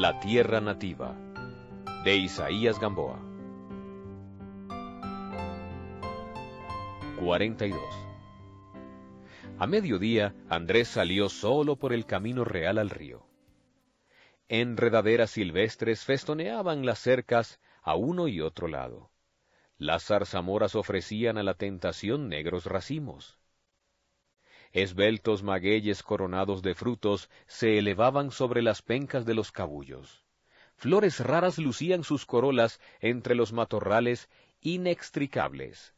La tierra nativa de Isaías Gamboa 42 A mediodía Andrés salió solo por el camino real al río. Enredaderas silvestres festoneaban las cercas a uno y otro lado. Las zarzamoras ofrecían a la tentación negros racimos. Esbeltos magueyes coronados de frutos se elevaban sobre las pencas de los cabullos. Flores raras lucían sus corolas entre los matorrales inextricables.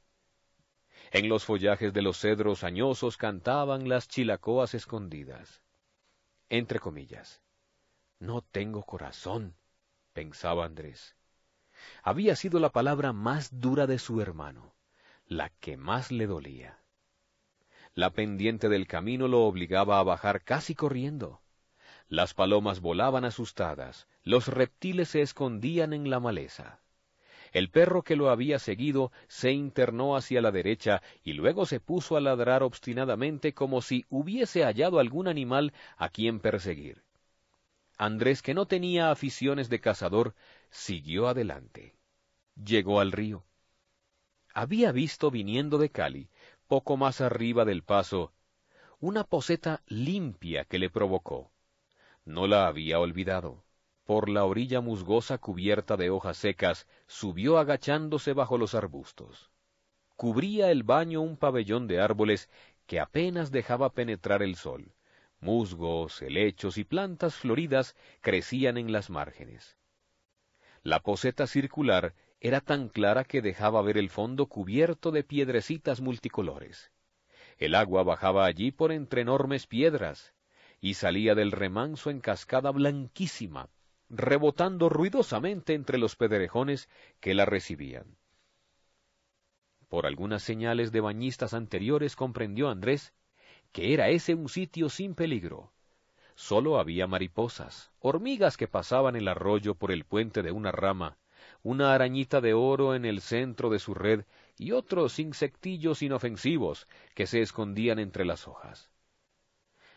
En los follajes de los cedros añosos cantaban las chilacoas escondidas. Entre comillas. No tengo corazón, pensaba Andrés. Había sido la palabra más dura de su hermano, la que más le dolía. La pendiente del camino lo obligaba a bajar casi corriendo. Las palomas volaban asustadas, los reptiles se escondían en la maleza. El perro que lo había seguido se internó hacia la derecha y luego se puso a ladrar obstinadamente como si hubiese hallado algún animal a quien perseguir. Andrés, que no tenía aficiones de cazador, siguió adelante. Llegó al río. Había visto viniendo de Cali poco más arriba del paso, una poseta limpia que le provocó. No la había olvidado. Por la orilla musgosa cubierta de hojas secas, subió agachándose bajo los arbustos. Cubría el baño un pabellón de árboles que apenas dejaba penetrar el sol. Musgos, helechos y plantas floridas crecían en las márgenes. La poseta circular era tan clara que dejaba ver el fondo cubierto de piedrecitas multicolores. El agua bajaba allí por entre enormes piedras, y salía del remanso en cascada blanquísima, rebotando ruidosamente entre los pedrejones que la recibían. Por algunas señales de bañistas anteriores comprendió Andrés que era ese un sitio sin peligro. Solo había mariposas, hormigas que pasaban el arroyo por el puente de una rama, una arañita de oro en el centro de su red y otros insectillos inofensivos que se escondían entre las hojas.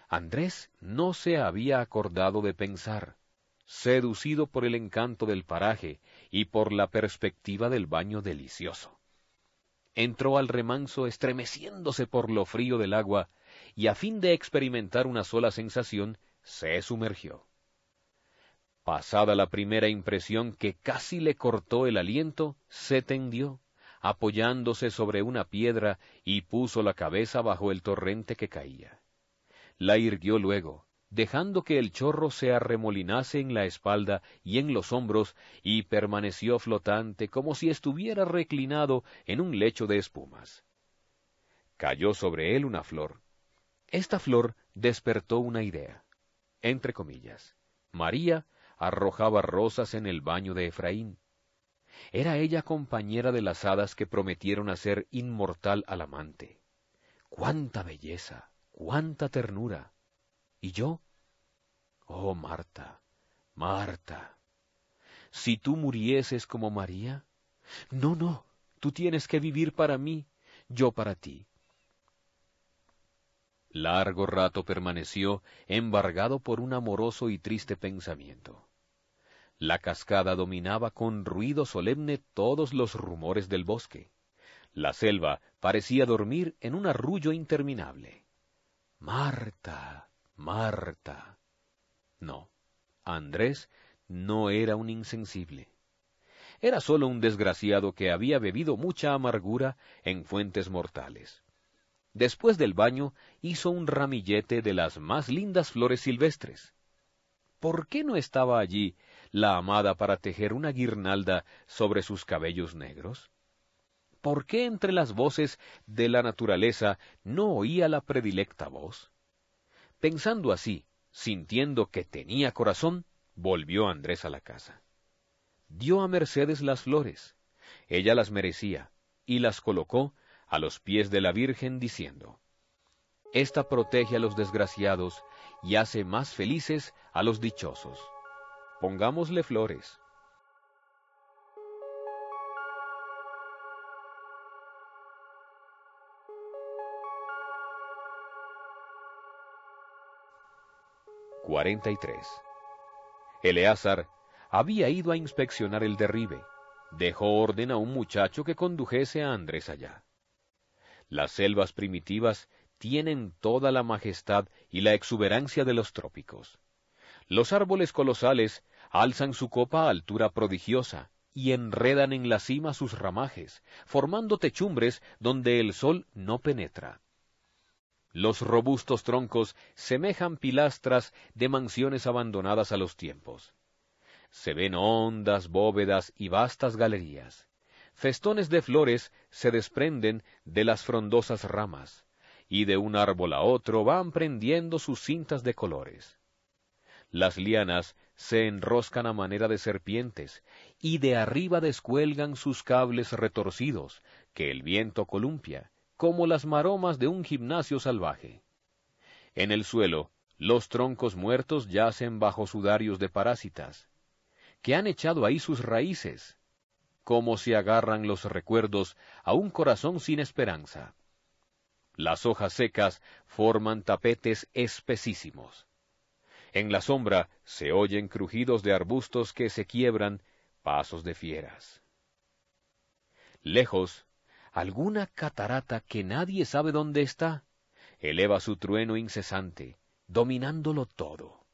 Andrés no se había acordado de pensar, seducido por el encanto del paraje y por la perspectiva del baño delicioso. Entró al remanso estremeciéndose por lo frío del agua y a fin de experimentar una sola sensación, se sumergió. Pasada la primera impresión que casi le cortó el aliento, se tendió, apoyándose sobre una piedra y puso la cabeza bajo el torrente que caía. La irguió luego, dejando que el chorro se arremolinase en la espalda y en los hombros, y permaneció flotante como si estuviera reclinado en un lecho de espumas. Cayó sobre él una flor. Esta flor despertó una idea. Entre comillas. María arrojaba rosas en el baño de Efraín. Era ella compañera de las hadas que prometieron hacer inmortal al amante. ¡Cuánta belleza! ¡Cuánta ternura! ¿Y yo? Oh, Marta, Marta, si tú murieses como María. No, no, tú tienes que vivir para mí, yo para ti. Largo rato permaneció embargado por un amoroso y triste pensamiento. La cascada dominaba con ruido solemne todos los rumores del bosque. La selva parecía dormir en un arrullo interminable. Marta, Marta. No, Andrés no era un insensible. Era sólo un desgraciado que había bebido mucha amargura en fuentes mortales. Después del baño hizo un ramillete de las más lindas flores silvestres. ¿Por qué no estaba allí la amada para tejer una guirnalda sobre sus cabellos negros? ¿Por qué entre las voces de la naturaleza no oía la predilecta voz? Pensando así, sintiendo que tenía corazón, volvió Andrés a la casa. Dio a Mercedes las flores. Ella las merecía, y las colocó a los pies de la Virgen diciendo, Esta protege a los desgraciados y hace más felices a los dichosos. Pongámosle flores. Cuarenta y tres. Eleazar había ido a inspeccionar el derribe. Dejó orden a un muchacho que condujese a Andrés allá. Las selvas primitivas tienen toda la majestad y la exuberancia de los trópicos. Los árboles colosales alzan su copa a altura prodigiosa y enredan en la cima sus ramajes, formando techumbres donde el sol no penetra. Los robustos troncos semejan pilastras de mansiones abandonadas a los tiempos. Se ven hondas bóvedas y vastas galerías. Festones de flores se desprenden de las frondosas ramas, y de un árbol a otro van prendiendo sus cintas de colores. Las lianas se enroscan a manera de serpientes, y de arriba descuelgan sus cables retorcidos, que el viento columpia, como las maromas de un gimnasio salvaje. En el suelo, los troncos muertos yacen bajo sudarios de parásitas, que han echado ahí sus raíces, como si agarran los recuerdos a un corazón sin esperanza. Las hojas secas forman tapetes espesísimos. En la sombra se oyen crujidos de arbustos que se quiebran, pasos de fieras. Lejos, alguna catarata que nadie sabe dónde está, eleva su trueno incesante, dominándolo todo.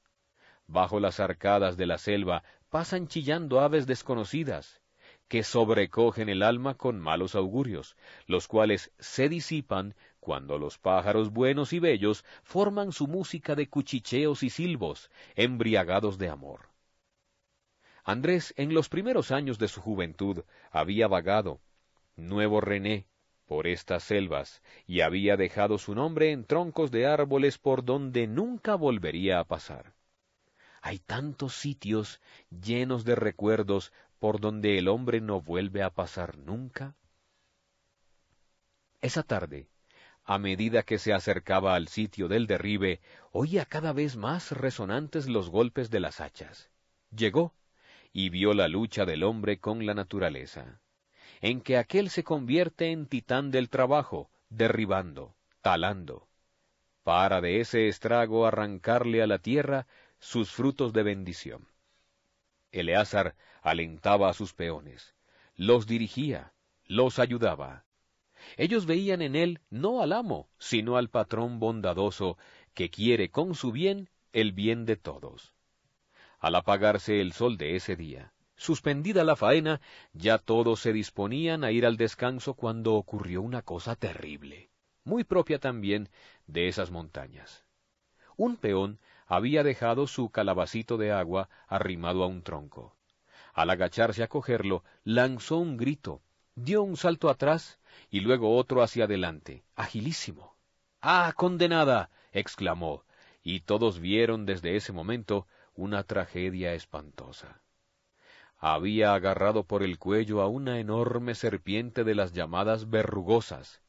Bajo las arcadas de la selva pasan chillando aves desconocidas, que sobrecogen el alma con malos augurios, los cuales se disipan cuando los pájaros buenos y bellos forman su música de cuchicheos y silbos, embriagados de amor. Andrés en los primeros años de su juventud había vagado, nuevo René, por estas selvas, y había dejado su nombre en troncos de árboles por donde nunca volvería a pasar. Hay tantos sitios llenos de recuerdos por donde el hombre no vuelve a pasar nunca. Esa tarde, a medida que se acercaba al sitio del derribe, oía cada vez más resonantes los golpes de las hachas. Llegó y vio la lucha del hombre con la naturaleza, en que aquel se convierte en titán del trabajo, derribando, talando, para de ese estrago arrancarle a la tierra sus frutos de bendición. Eleazar alentaba a sus peones, los dirigía, los ayudaba, ellos veían en él no al amo, sino al patrón bondadoso que quiere con su bien el bien de todos. Al apagarse el sol de ese día, suspendida la faena, ya todos se disponían a ir al descanso cuando ocurrió una cosa terrible, muy propia también de esas montañas. Un peón había dejado su calabacito de agua arrimado a un tronco. Al agacharse a cogerlo, lanzó un grito, dio un salto atrás y luego otro hacia adelante, agilísimo. ¡Ah, condenada! exclamó, y todos vieron desde ese momento una tragedia espantosa. Había agarrado por el cuello a una enorme serpiente de las llamadas verrugosas,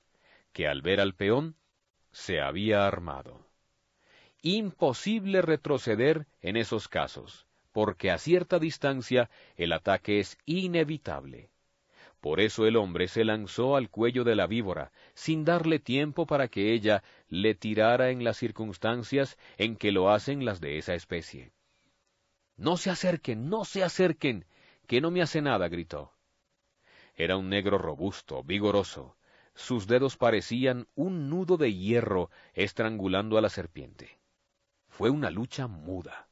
que al ver al peón se había armado. Imposible retroceder en esos casos, porque a cierta distancia el ataque es inevitable. Por eso el hombre se lanzó al cuello de la víbora, sin darle tiempo para que ella le tirara en las circunstancias en que lo hacen las de esa especie. No se acerquen, no se acerquen, que no me hace nada, gritó. Era un negro robusto, vigoroso. Sus dedos parecían un nudo de hierro estrangulando a la serpiente. Fue una lucha muda.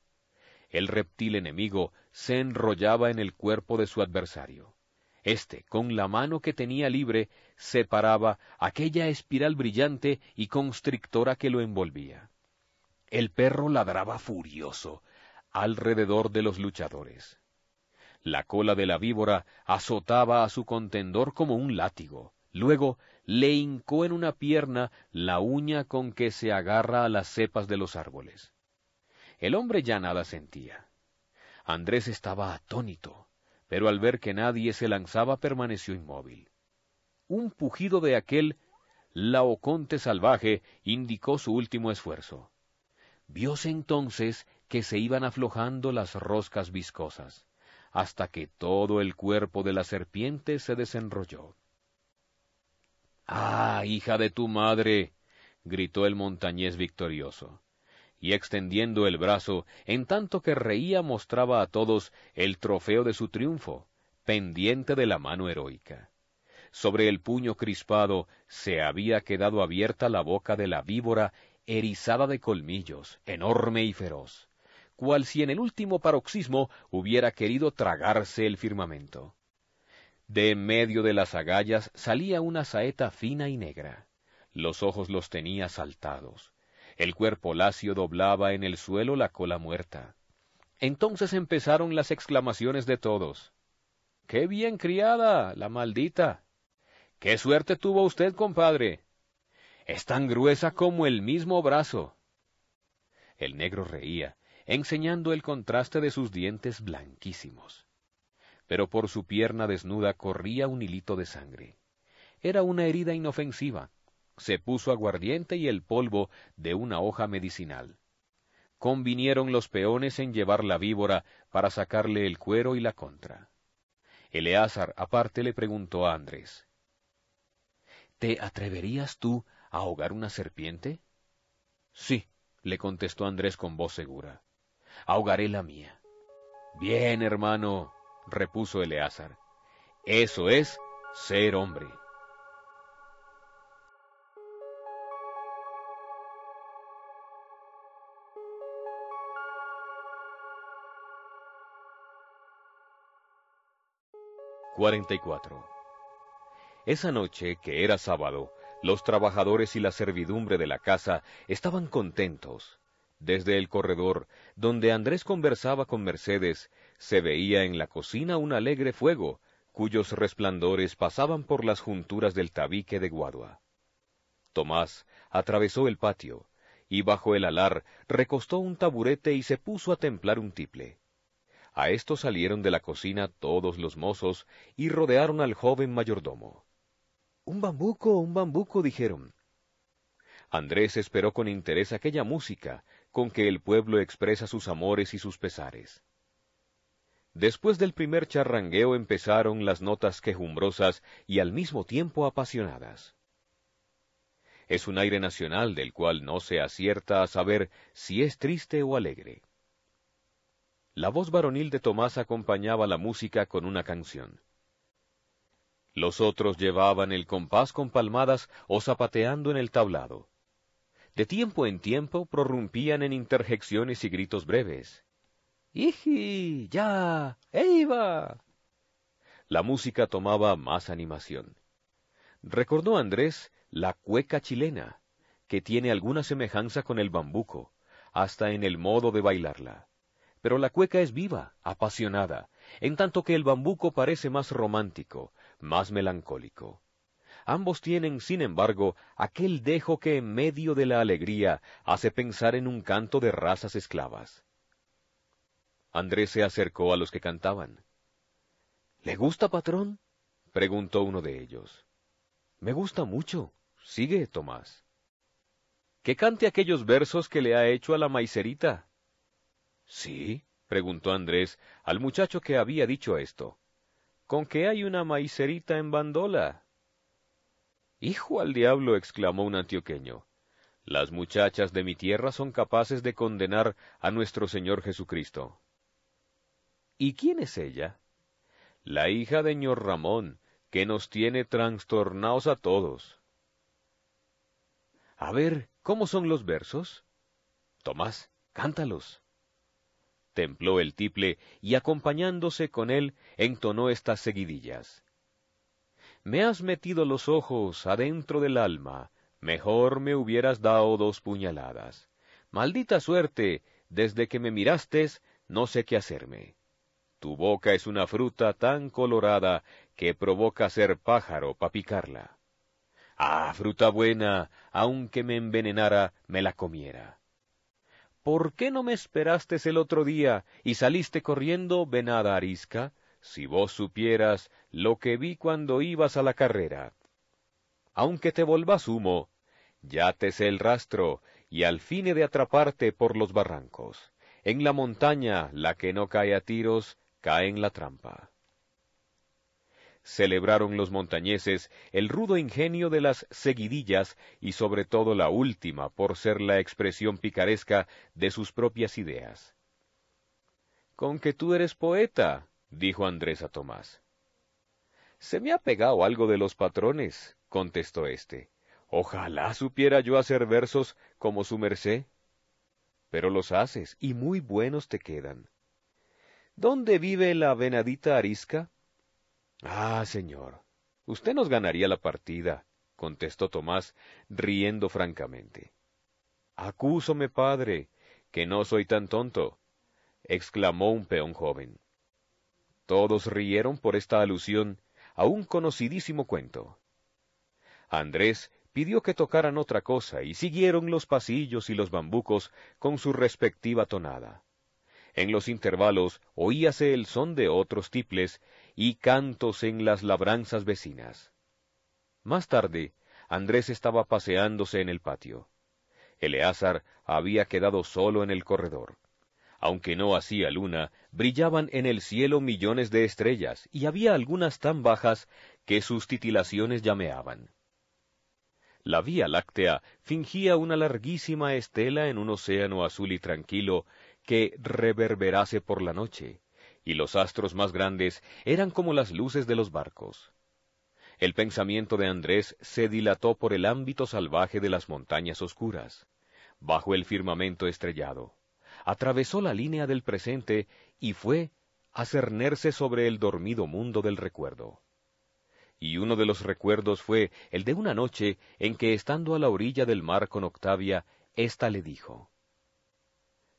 El reptil enemigo se enrollaba en el cuerpo de su adversario. Este, con la mano que tenía libre, separaba aquella espiral brillante y constrictora que lo envolvía. El perro ladraba furioso alrededor de los luchadores. La cola de la víbora azotaba a su contendor como un látigo. Luego le hincó en una pierna la uña con que se agarra a las cepas de los árboles. El hombre ya nada sentía. Andrés estaba atónito pero al ver que nadie se lanzaba permaneció inmóvil. Un pujido de aquel laoconte salvaje indicó su último esfuerzo. Vióse entonces que se iban aflojando las roscas viscosas, hasta que todo el cuerpo de la serpiente se desenrolló. ¡Ah, hija de tu madre! gritó el montañés victorioso. Y extendiendo el brazo, en tanto que reía mostraba a todos el trofeo de su triunfo, pendiente de la mano heroica. Sobre el puño crispado se había quedado abierta la boca de la víbora erizada de colmillos, enorme y feroz, cual si en el último paroxismo hubiera querido tragarse el firmamento. De en medio de las agallas salía una saeta fina y negra. Los ojos los tenía saltados. El cuerpo lacio doblaba en el suelo la cola muerta. Entonces empezaron las exclamaciones de todos. ¡Qué bien criada, la maldita! ¡Qué suerte tuvo usted, compadre! Es tan gruesa como el mismo brazo. El negro reía, enseñando el contraste de sus dientes blanquísimos. Pero por su pierna desnuda corría un hilito de sangre. Era una herida inofensiva. Se puso aguardiente y el polvo de una hoja medicinal. Convinieron los peones en llevar la víbora para sacarle el cuero y la contra. Eleazar aparte le preguntó a Andrés, ¿Te atreverías tú a ahogar una serpiente? Sí, le contestó Andrés con voz segura. Ahogaré la mía. Bien, hermano, repuso Eleazar. Eso es ser hombre. Cuarenta y cuatro. Esa noche, que era sábado, los trabajadores y la servidumbre de la casa estaban contentos. Desde el corredor, donde Andrés conversaba con Mercedes, se veía en la cocina un alegre fuego, cuyos resplandores pasaban por las junturas del tabique de Guadua. Tomás atravesó el patio, y bajo el alar recostó un taburete y se puso a templar un tiple. A esto salieron de la cocina todos los mozos y rodearon al joven mayordomo. Un bambuco, un bambuco, dijeron. Andrés esperó con interés aquella música con que el pueblo expresa sus amores y sus pesares. Después del primer charrangueo empezaron las notas quejumbrosas y al mismo tiempo apasionadas. Es un aire nacional del cual no se acierta a saber si es triste o alegre. La voz varonil de Tomás acompañaba la música con una canción. Los otros llevaban el compás con palmadas o zapateando en el tablado. De tiempo en tiempo prorrumpían en interjecciones y gritos breves. ¡Iji! ¡Ya! ¡Eiva! La música tomaba más animación. Recordó Andrés la cueca chilena, que tiene alguna semejanza con el bambuco, hasta en el modo de bailarla. Pero la cueca es viva, apasionada, en tanto que el bambuco parece más romántico, más melancólico. Ambos tienen, sin embargo, aquel dejo que en medio de la alegría hace pensar en un canto de razas esclavas. Andrés se acercó a los que cantaban. ¿Le gusta, patrón? preguntó uno de ellos. Me gusta mucho. Sigue, Tomás. Que cante aquellos versos que le ha hecho a la maicerita. Sí, preguntó Andrés al muchacho que había dicho esto con que hay una maicerita en bandola. Hijo al diablo, exclamó un antioqueño. Las muchachas de mi tierra son capaces de condenar a nuestro Señor Jesucristo. ¿Y quién es ella? La hija de ñor Ramón, que nos tiene trastornados a todos. A ver, ¿cómo son los versos? Tomás, cántalos templó el tiple y acompañándose con él entonó estas seguidillas. Me has metido los ojos adentro del alma, mejor me hubieras dado dos puñaladas. Maldita suerte, desde que me mirastes, no sé qué hacerme. Tu boca es una fruta tan colorada que provoca ser pájaro pa' picarla. Ah, fruta buena, aunque me envenenara, me la comiera. ¿Por qué no me esperaste el otro día y saliste corriendo, venada arisca? Si vos supieras lo que vi cuando ibas a la carrera. Aunque te volvas humo, ya te sé el rastro, y al fin he de atraparte por los barrancos. En la montaña, la que no cae a tiros, cae en la trampa. Celebraron los montañeses el rudo ingenio de las seguidillas y sobre todo la última por ser la expresión picaresca de sus propias ideas. Con que tú eres poeta, dijo Andrés a Tomás. Se me ha pegado algo de los patrones, contestó éste. Ojalá supiera yo hacer versos como su merced. Pero los haces, y muy buenos te quedan. ¿Dónde vive la venadita arisca? Ah, señor, usted nos ganaría la partida, contestó Tomás, riendo francamente. Acúsome, padre, que no soy tan tonto, exclamó un peón joven. Todos rieron por esta alusión a un conocidísimo cuento. Andrés pidió que tocaran otra cosa y siguieron los pasillos y los bambucos con su respectiva tonada. En los intervalos oíase el son de otros tiples y cantos en las labranzas vecinas. Más tarde, Andrés estaba paseándose en el patio. Eleazar había quedado solo en el corredor. Aunque no hacía luna, brillaban en el cielo millones de estrellas, y había algunas tan bajas que sus titilaciones llameaban. La Vía Láctea fingía una larguísima estela en un océano azul y tranquilo que reverberase por la noche, y los astros más grandes eran como las luces de los barcos. El pensamiento de Andrés se dilató por el ámbito salvaje de las montañas oscuras, bajo el firmamento estrellado atravesó la línea del presente y fue a cernerse sobre el dormido mundo del recuerdo. Y uno de los recuerdos fue el de una noche en que, estando a la orilla del mar con Octavia, ésta le dijo,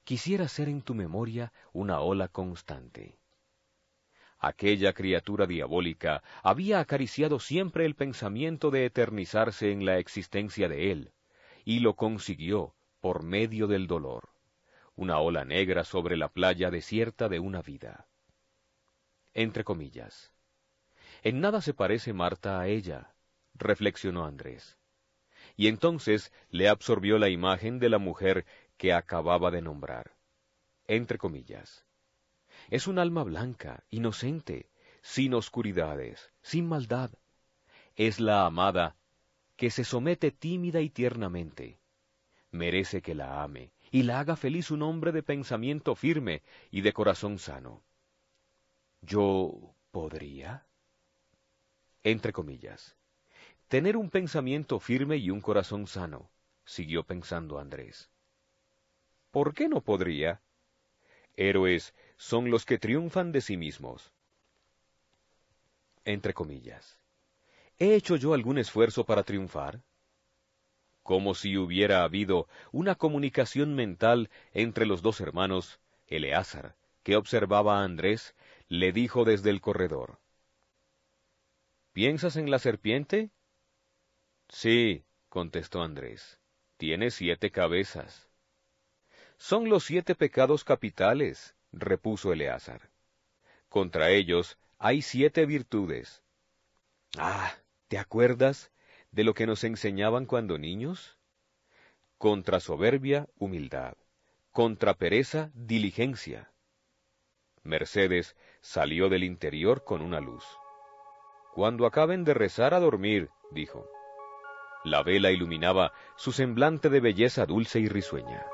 Quisiera ser en tu memoria una ola constante. Aquella criatura diabólica había acariciado siempre el pensamiento de eternizarse en la existencia de él, y lo consiguió por medio del dolor una ola negra sobre la playa desierta de una vida. Entre comillas. En nada se parece Marta a ella, reflexionó Andrés. Y entonces le absorbió la imagen de la mujer que acababa de nombrar. Entre comillas. Es un alma blanca, inocente, sin oscuridades, sin maldad. Es la amada que se somete tímida y tiernamente. Merece que la ame, y la haga feliz un hombre de pensamiento firme y de corazón sano. ¿Yo podría? Entre comillas. Tener un pensamiento firme y un corazón sano, siguió pensando Andrés. ¿Por qué no podría? Héroes son los que triunfan de sí mismos. Entre comillas. ¿He hecho yo algún esfuerzo para triunfar? como si hubiera habido una comunicación mental entre los dos hermanos, Eleazar, que observaba a Andrés, le dijo desde el corredor. ¿Piensas en la serpiente? Sí, contestó Andrés. Tiene siete cabezas. Son los siete pecados capitales, repuso Eleazar. Contra ellos hay siete virtudes. Ah, ¿te acuerdas? de lo que nos enseñaban cuando niños? Contra soberbia, humildad. Contra pereza, diligencia. Mercedes salió del interior con una luz. Cuando acaben de rezar a dormir, dijo. La vela iluminaba su semblante de belleza dulce y risueña.